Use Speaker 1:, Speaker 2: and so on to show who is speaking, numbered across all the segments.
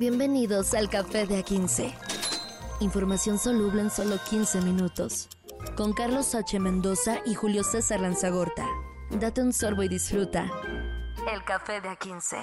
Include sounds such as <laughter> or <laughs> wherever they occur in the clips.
Speaker 1: Bienvenidos al Café de A15. Información soluble en solo 15 minutos. Con Carlos H. Mendoza y Julio César Lanzagorta. Date un sorbo y disfruta. El Café de A15.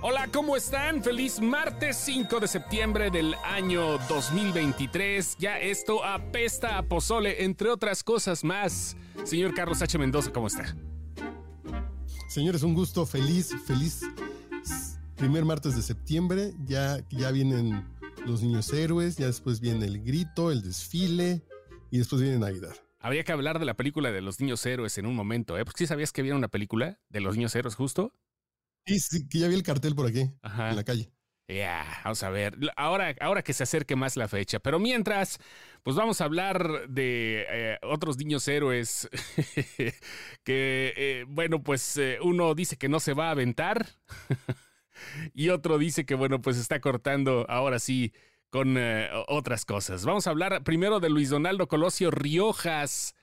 Speaker 2: Hola, ¿cómo están? Feliz martes 5 de septiembre del año 2023. Ya esto apesta a pozole, entre otras cosas más. Señor Carlos H. Mendoza, ¿cómo está?
Speaker 3: Señores, un gusto, feliz, feliz primer martes de septiembre. Ya, ya vienen los niños héroes, ya después viene el grito, el desfile y después viene Navidad.
Speaker 2: Habría que hablar de la película de los niños héroes en un momento, ¿eh? Porque sí sabías que había una película de los niños héroes justo.
Speaker 3: Sí, sí, que ya vi el cartel por aquí, en la calle.
Speaker 2: Ya, vamos a ver. Ahora, ahora que se acerque más la fecha. Pero mientras, pues vamos a hablar de eh, otros niños héroes <laughs> que, eh, bueno, pues eh, uno dice que no se va a aventar <laughs> <laughs> y otro dice que, bueno, pues está cortando ahora sí con otras cosas. Vamos a hablar primero de Luis Donaldo Colosio Riojas,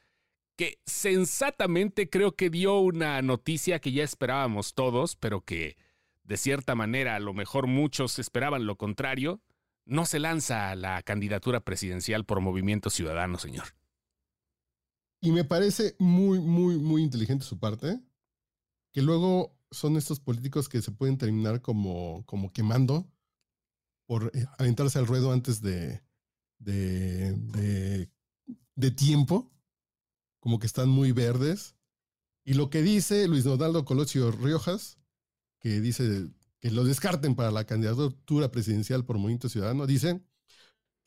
Speaker 2: que sensatamente creo que dio una noticia que ya esperábamos todos, pero que de cierta manera a lo mejor muchos esperaban lo contrario, no se lanza a la candidatura presidencial por Movimiento Ciudadano, señor.
Speaker 3: Y me parece muy, muy, muy inteligente su parte, que luego son estos políticos que se pueden terminar como, como quemando por eh, aventarse al ruedo antes de, de, de, tiempo, como que están muy verdes. Y lo que dice Luis Donaldo Colosio Riojas que dice que lo descarten para la candidatura presidencial por Movimiento Ciudadano, dice,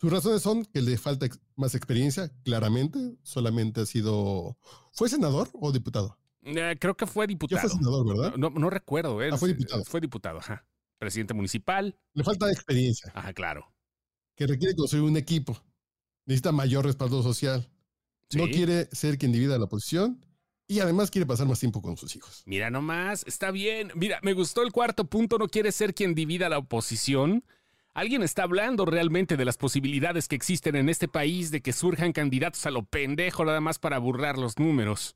Speaker 3: sus razones son que le falta más experiencia, claramente, solamente ha sido, ¿fue senador o diputado?
Speaker 2: Eh, creo que fue diputado.
Speaker 3: Ya fue senador, ¿verdad?
Speaker 2: No, recuerdo. ¿eh?
Speaker 3: Ah, fue diputado.
Speaker 2: Fue diputado, ajá. Presidente municipal.
Speaker 3: Le falta experiencia.
Speaker 2: Ajá, claro.
Speaker 3: Que requiere construir un equipo. Necesita mayor respaldo social. No quiere ser quien divida la oposición y además quiere pasar más tiempo con sus hijos.
Speaker 2: Mira nomás, está bien. Mira, me gustó el cuarto punto, no quiere ser quien divida la oposición. ¿Alguien está hablando realmente de las posibilidades que existen en este país de que surjan candidatos a lo pendejo nada más para burlar los números?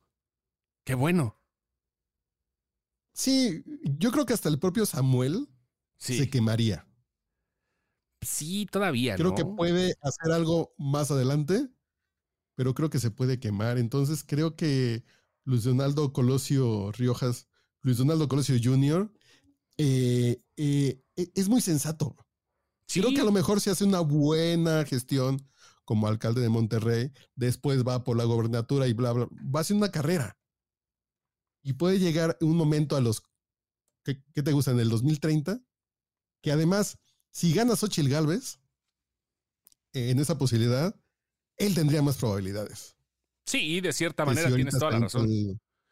Speaker 2: Qué bueno.
Speaker 3: Sí, yo creo que hasta el propio Samuel se quemaría.
Speaker 2: Sí, todavía.
Speaker 3: Creo que puede hacer algo más adelante, pero creo que se puede quemar. Entonces creo que Luis Donaldo Colosio Riojas, Luis Donaldo Colosio Jr., eh, eh, e, es muy sensato. Creo que a lo mejor se hace una buena gestión como alcalde de Monterrey, después va por la gobernatura y bla, bla, va a hacer una carrera. Y puede llegar un momento a los, ¿qué, te gusta? En el 2030, que además, si gana Xochitl Galvez, en esa posibilidad, él tendría más probabilidades.
Speaker 2: Sí, de cierta manera tienes toda la razón.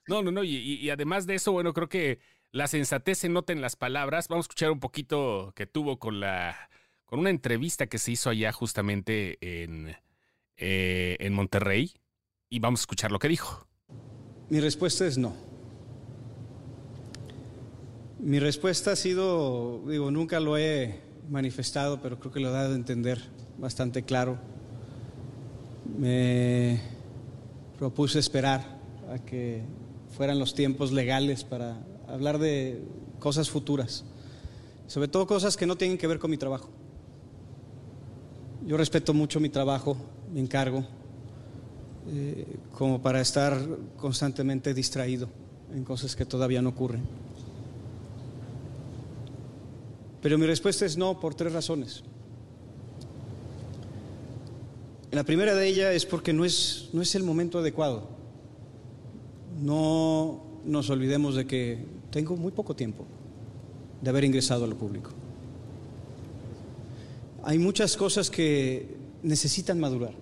Speaker 2: No, no, no. Y, además de eso, bueno, creo que la sensatez se nota en las palabras. Vamos a escuchar un poquito que tuvo con la. con una entrevista que se hizo allá justamente en, eh, en Monterrey. Y vamos a escuchar lo que dijo.
Speaker 4: Mi respuesta es no. Mi respuesta ha sido, digo, nunca lo he manifestado, pero creo que lo he dado a entender bastante claro. Me propuse esperar a que fueran los tiempos legales para hablar de cosas futuras, sobre todo cosas que no tienen que ver con mi trabajo. Yo respeto mucho mi trabajo, mi encargo, eh, como para estar constantemente distraído en cosas que todavía no ocurren. Pero mi respuesta es no por tres razones. La primera de ellas es porque no es, no es el momento adecuado. No nos olvidemos de que tengo muy poco tiempo de haber ingresado a lo público. Hay muchas cosas que necesitan madurar,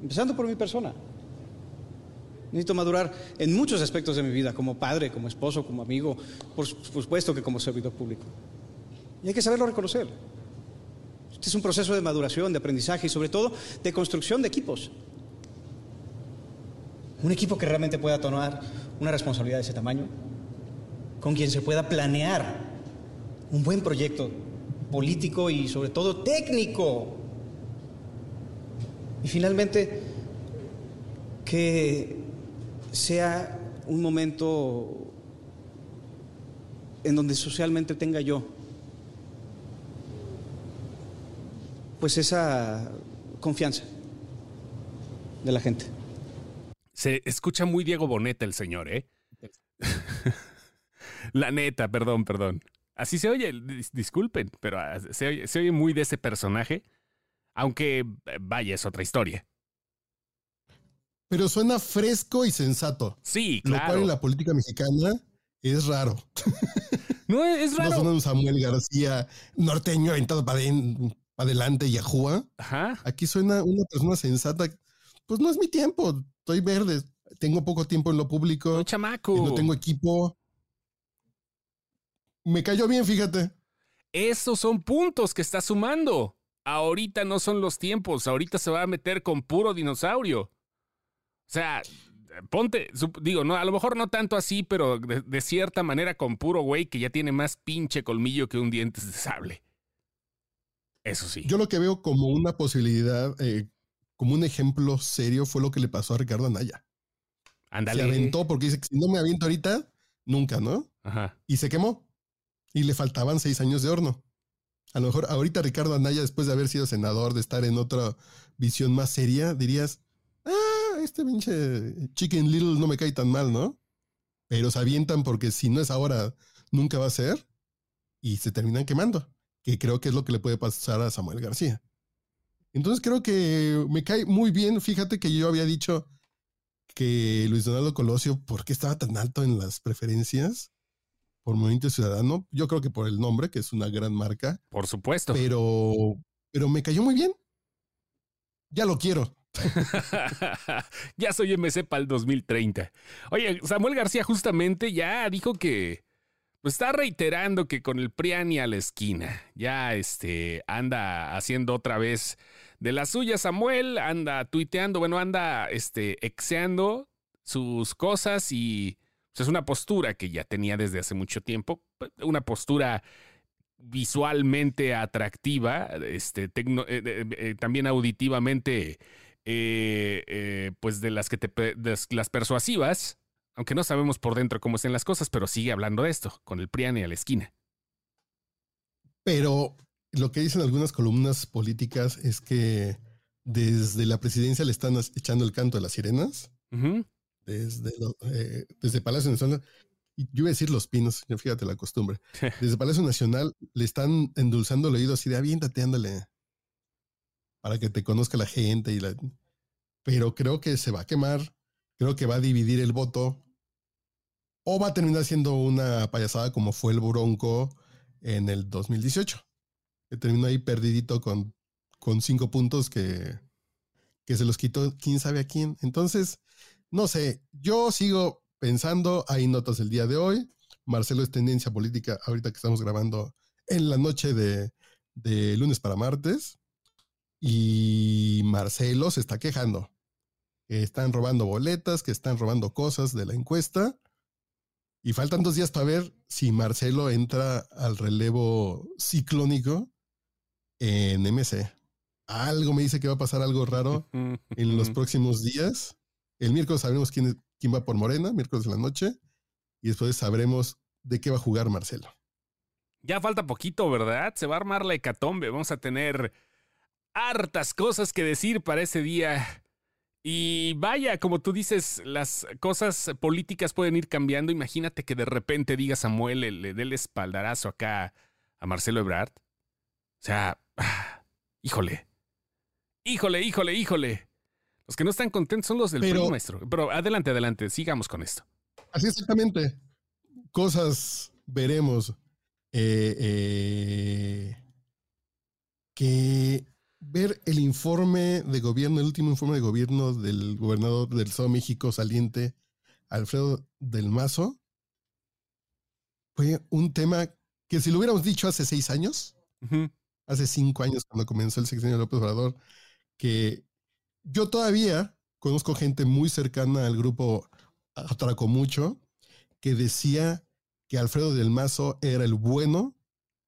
Speaker 4: empezando por mi persona. Necesito madurar en muchos aspectos de mi vida, como padre, como esposo, como amigo, por supuesto que como servidor público. Y hay que saberlo reconocer. Este es un proceso de maduración, de aprendizaje y sobre todo de construcción de equipos. Un equipo que realmente pueda tomar una responsabilidad de ese tamaño, con quien se pueda planear un buen proyecto político y sobre todo técnico. Y finalmente, que sea un momento en donde socialmente tenga yo pues esa confianza de la gente.
Speaker 2: Se escucha muy Diego Boneta el señor, ¿eh? <laughs> la neta, perdón, perdón. Así se oye, disculpen, pero ah, se oye, se oye muy de ese personaje, aunque eh, vaya, es otra historia.
Speaker 3: Pero suena fresco y sensato.
Speaker 2: Sí, claro.
Speaker 3: Lo cual en la política mexicana es raro.
Speaker 2: No, es <laughs> raro.
Speaker 3: No suena un Samuel García norteño aventado para adelante y ajúa.
Speaker 2: Ajá.
Speaker 3: Aquí suena una persona sensata. Pues no es mi tiempo. Estoy verde. Tengo poco tiempo en lo público.
Speaker 2: Un chamaco.
Speaker 3: No tengo equipo. Me cayó bien, fíjate.
Speaker 2: Esos son puntos que está sumando. Ahorita no son los tiempos. Ahorita se va a meter con puro dinosaurio. O sea, ponte, digo, no, a lo mejor no tanto así, pero de, cierta manera con puro güey que ya tiene más pinche colmillo que un diente de sable. Eso sí.
Speaker 3: Yo lo que veo como una posibilidad, eh, como un ejemplo serio, fue lo que le pasó a Ricardo Anaya.
Speaker 2: Ándale.
Speaker 3: Se aventó porque dice que si no me aviento ahorita, nunca, ¿no?
Speaker 2: Ajá.
Speaker 3: Y se quemó. Y le faltaban seis años de horno. A lo mejor ahorita Ricardo Anaya, después de haber sido senador, de estar en otra visión más seria, dirías, este pinche Chicken Little no me cae tan mal, ¿no? Pero se avientan porque si no es ahora, nunca va a ser. Y se terminan quemando. Que creo que es lo que le puede pasar a Samuel García. Entonces creo que me cae muy bien. Fíjate que yo había dicho que Luis Donaldo Colosio, ¿por qué estaba tan alto en las preferencias? Por Movimiento Ciudadano. Yo creo que por el nombre, que es una gran marca.
Speaker 2: Por supuesto.
Speaker 3: Pero, pero me cayó muy bien. Ya lo quiero. <laughs>
Speaker 2: ya soy MC para el 2030. Oye, Samuel García justamente ya dijo que pues está reiterando que con el Priani a la esquina. Ya este anda haciendo otra vez de la suya Samuel, anda tuiteando, bueno, anda este exeando sus cosas y pues, es una postura que ya tenía desde hace mucho tiempo, una postura visualmente atractiva, este, eh, eh, también auditivamente eh, pues de las que te las persuasivas, aunque no sabemos por dentro cómo estén las cosas, pero sigue hablando de esto, con el Priani a la esquina.
Speaker 3: Pero lo que dicen algunas columnas políticas es que desde la presidencia le están echando el canto a las sirenas. Desde, eh, desde Palacio Nacional. Yo iba a decir los pinos, fíjate la costumbre. <laughs> Desde Palacio Nacional le están endulzando el oído así de aviéntate, ándale para que te conozca la gente. Y la... Pero creo que se va a quemar, creo que va a dividir el voto, o va a terminar siendo una payasada como fue el Bronco en el 2018, que terminó ahí perdidito con, con cinco puntos que, que se los quitó quién sabe a quién. Entonces, no sé, yo sigo pensando, hay notas el día de hoy. Marcelo es tendencia política ahorita que estamos grabando en la noche de, de lunes para martes. Y Marcelo se está quejando. Que están robando boletas, que están robando cosas de la encuesta. Y faltan dos días para ver si Marcelo entra al relevo ciclónico en MC. Algo me dice que va a pasar algo raro en los próximos días. El miércoles sabremos quién, quién va por Morena, miércoles de la noche. Y después sabremos de qué va a jugar Marcelo.
Speaker 2: Ya falta poquito, ¿verdad? Se va a armar la hecatombe. Vamos a tener hartas cosas que decir para ese día. Y vaya, como tú dices, las cosas políticas pueden ir cambiando. Imagínate que de repente diga Samuel, le, dé el espaldarazo acá a Marcelo Ebrard. O sea, híjole, híjole, híjole, híjole. Los que no están contentos son los del Pero, maestro. Pero adelante, adelante, sigamos con esto.
Speaker 3: Así exactamente. Cosas veremos. Eh, eh, que ver el informe de gobierno, el último informe de gobierno del gobernador del Estado de México saliente, Alfredo del Mazo, fue un tema que si lo hubiéramos dicho hace seis años, hace cinco años cuando comenzó el sexenio de López Obrador, que yo todavía conozco gente muy cercana al grupo Atraco Mucho que decía que Alfredo del Mazo era el bueno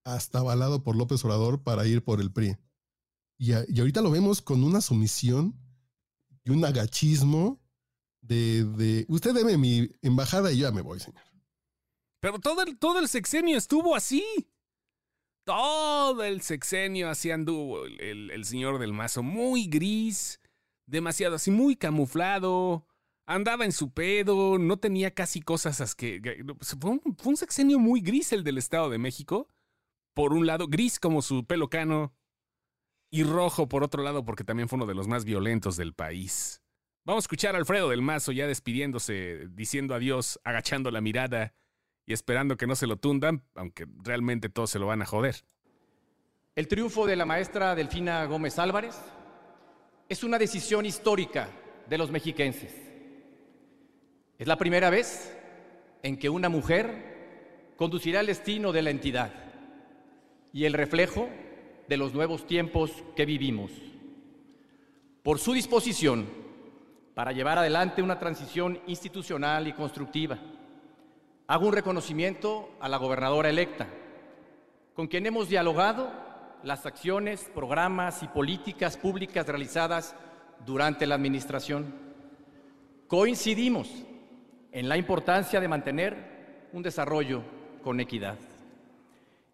Speaker 3: hasta avalado por López Obrador para ir por el PRI. Y, ahorita lo vemos con una sumisión y un agachismo de, de, usted debe mi embajada y yo ya me voy, señor.
Speaker 2: Pero todo el, todo el sexenio estuvo así. todo el sexenio así anduvo el, el, señor del mazo, muy gris, demasiado así, muy camuflado, andaba en su pedo, no tenía casi cosas que... Fue un, fue un sexenio muy gris el del Estado de México. Por un lado, gris como su pelo cano, y rojo por otro lado porque también fue uno de los más violentos del país. Vamos a escuchar a Alfredo del Mazo ya despidiéndose, diciendo adiós, agachando la mirada y esperando que no se lo tundan, aunque realmente todos se lo van a joder.
Speaker 5: El triunfo de la maestra Delfina Gómez Álvarez es una decisión histórica de los mexiquenses. Es la primera vez en que una mujer conducirá el destino de la entidad y el reflejo de los nuevos tiempos que vivimos. Por su disposición para llevar adelante una transición institucional y constructiva, hago un reconocimiento a la gobernadora electa, con quien hemos dialogado las acciones, programas y políticas públicas realizadas durante la administración. Coincidimos en la importancia de mantener un desarrollo con equidad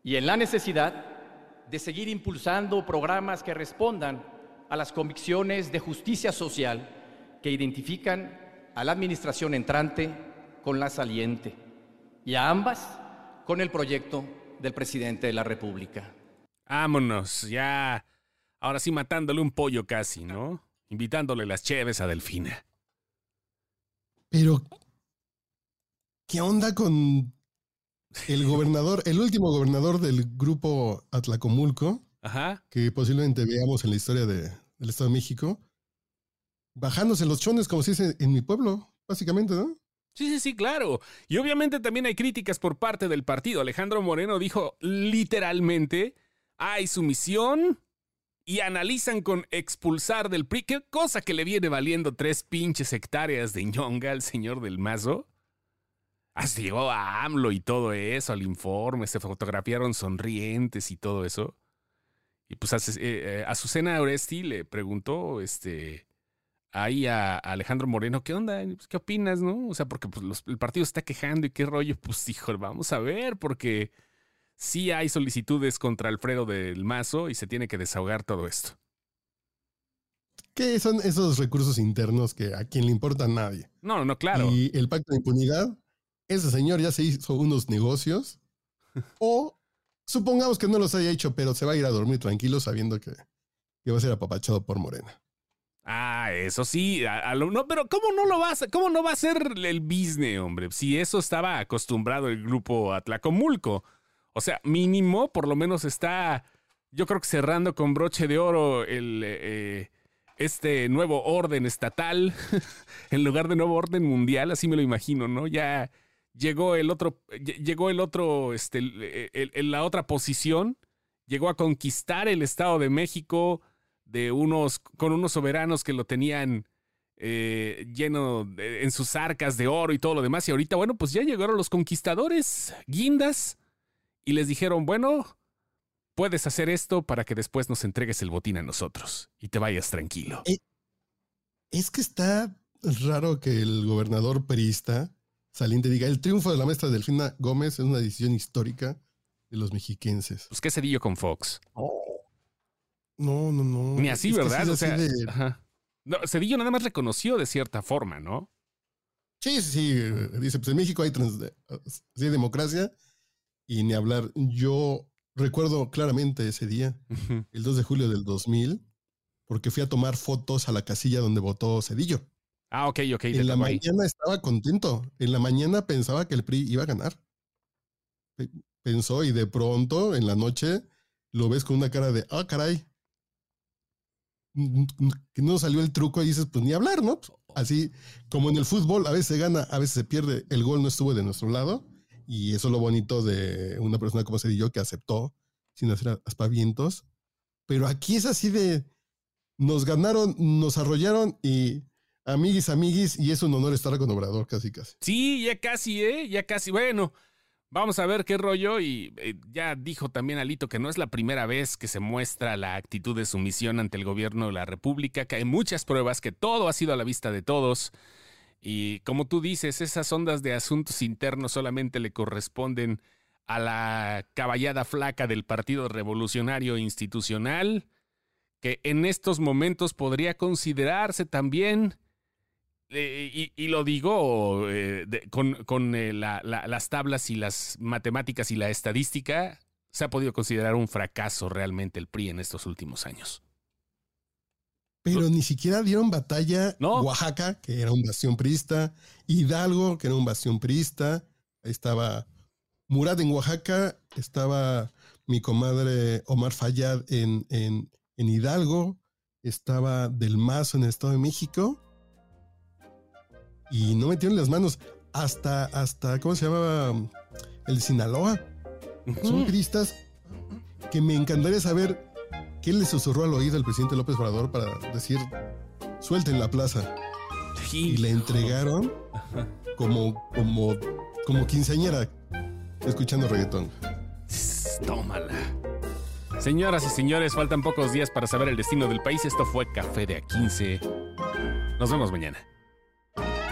Speaker 5: y en la necesidad de seguir impulsando programas que respondan a las convicciones de justicia social que identifican a la administración entrante con la saliente y a ambas con el proyecto del presidente de la República.
Speaker 2: Vámonos, ya. Ahora sí matándole un pollo casi, ¿no? Invitándole las cheves a Delfina.
Speaker 3: Pero, ¿qué onda con el gobernador, el último gobernador del grupo Atlacomulco, que posiblemente veamos en la historia del Estado de México, bajándose los chones, como se dice en mi pueblo, básicamente, ¿no?
Speaker 2: Sí, sí, sí, claro. Y obviamente también hay críticas por parte del partido. Alejandro Moreno dijo literalmente, hay sumisión y analizan con expulsar del PRI, qué cosa que le viene valiendo tres pinches hectáreas de ñonga al señor del Mazo. Hasta llegó a AMLO y todo eso, al informe, se fotografiaron sonrientes y todo eso. Y pues a, eh, eh, Azucena Oresti le preguntó este, ahí a, Alejandro Moreno, ¿qué onda? Pues, ¿Qué opinas, no? O sea, porque pues, el partido está quejando y qué rollo. Pues dijo, vamos a ver, porque sí hay solicitudes contra Alfredo del Mazo y se tiene que desahogar todo esto.
Speaker 3: ¿Qué son esos recursos internos que a quien le importa a nadie?
Speaker 2: No, no, claro.
Speaker 3: Y el pacto de impunidad ese señor ya se hizo unos negocios <laughs> o supongamos que no los haya hecho, pero se va a ir a dormir tranquilo sabiendo que, va a ser apapachado por Morena.
Speaker 2: Ah, eso sí, no, pero ¿cómo no lo va a hacer? ¿Cómo no va a ser el business, hombre? Si eso estaba acostumbrado el grupo Atlacomulco. O sea, mínimo, por lo menos está, yo creo que cerrando con broche de oro el, eh, este nuevo orden estatal, <laughs> en lugar de nuevo orden mundial, así me lo imagino, ¿no? Ya llegó el otro, llegó el otro, este, la otra posición, llegó a conquistar el Estado de México de unos, con unos soberanos que lo tenían eh, lleno en sus arcas de oro y todo lo demás. Y ahorita, bueno, pues ya llegaron los conquistadores, guindas, y les dijeron, bueno, puedes hacer esto para que después nos entregues el botín a nosotros y te vayas tranquilo. Eh,
Speaker 3: es que está raro que el gobernador perista Saliente diga, el triunfo de la maestra Delfina Gómez es una decisión histórica de los mexiquenses.
Speaker 2: Pues qué cedillo con Fox.
Speaker 3: No, no, no.
Speaker 2: Ni así, ¿verdad? o sea, No, Cedillo nada más reconoció de cierta forma, ¿no?
Speaker 3: Sí, sí, sí. Dice, pues en México hay, trans... democracia y ni hablar. Yo recuerdo claramente ese día, el 2 de julio del 2000, porque fui a tomar fotos a la casilla donde votó Cedillo.
Speaker 2: Ah, ok, ok.
Speaker 3: En la mañana estaba contento. En la mañana pensaba que el PRI iba a ganar. Pensó y de pronto en la noche lo ves con una cara de, ah, caray. Que no salió el truco y dices, pues ni hablar, ¿no? Así como en el fútbol, a veces se gana, a veces se pierde. El gol no estuvo de nuestro lado. Y eso es lo bonito de una persona como Cedillo que aceptó sin hacer aspavientos. Pero aquí es así de, nos ganaron, nos arrollaron y Amiguis, amiguis, y es un honor estar con Obrador, casi, casi.
Speaker 2: Sí, ya casi, ¿eh? Ya casi. Bueno, vamos a ver qué rollo. Y eh, ya dijo también Alito que no es la primera vez que se muestra la actitud de sumisión ante el gobierno de la República, que hay muchas pruebas, que todo ha sido a la vista de todos. Y como tú dices, esas ondas de asuntos internos solamente le corresponden a la caballada flaca del Partido Revolucionario Institucional, que en estos momentos podría considerarse también, eh, y, lo digo eh, con, eh, las tablas y las matemáticas y la estadística, se ha podido considerar un fracaso realmente el PRI en estos últimos años.
Speaker 3: Pero ni siquiera dieron batalla Oaxaca, que era un bastión priista, Hidalgo, que era un bastión priista, ahí estaba Murad en Oaxaca, estaba mi comadre Omar Fayad en, en, en Hidalgo, estaba Del Mazo en el Estado de México, y no metieron las manos hasta, hasta, ¿cómo se llamaba? El de Sinaloa. Son priistas que me encantaría saber qué le susurró al oído al presidente López Obrador para decir, suelten la plaza. Y le entregaron como, como, como quinceañera escuchando reggaetón.
Speaker 2: Tómala. Señoras y señores, faltan pocos días para saber el destino del país. Esto fue Café de A15. Nos vemos mañana.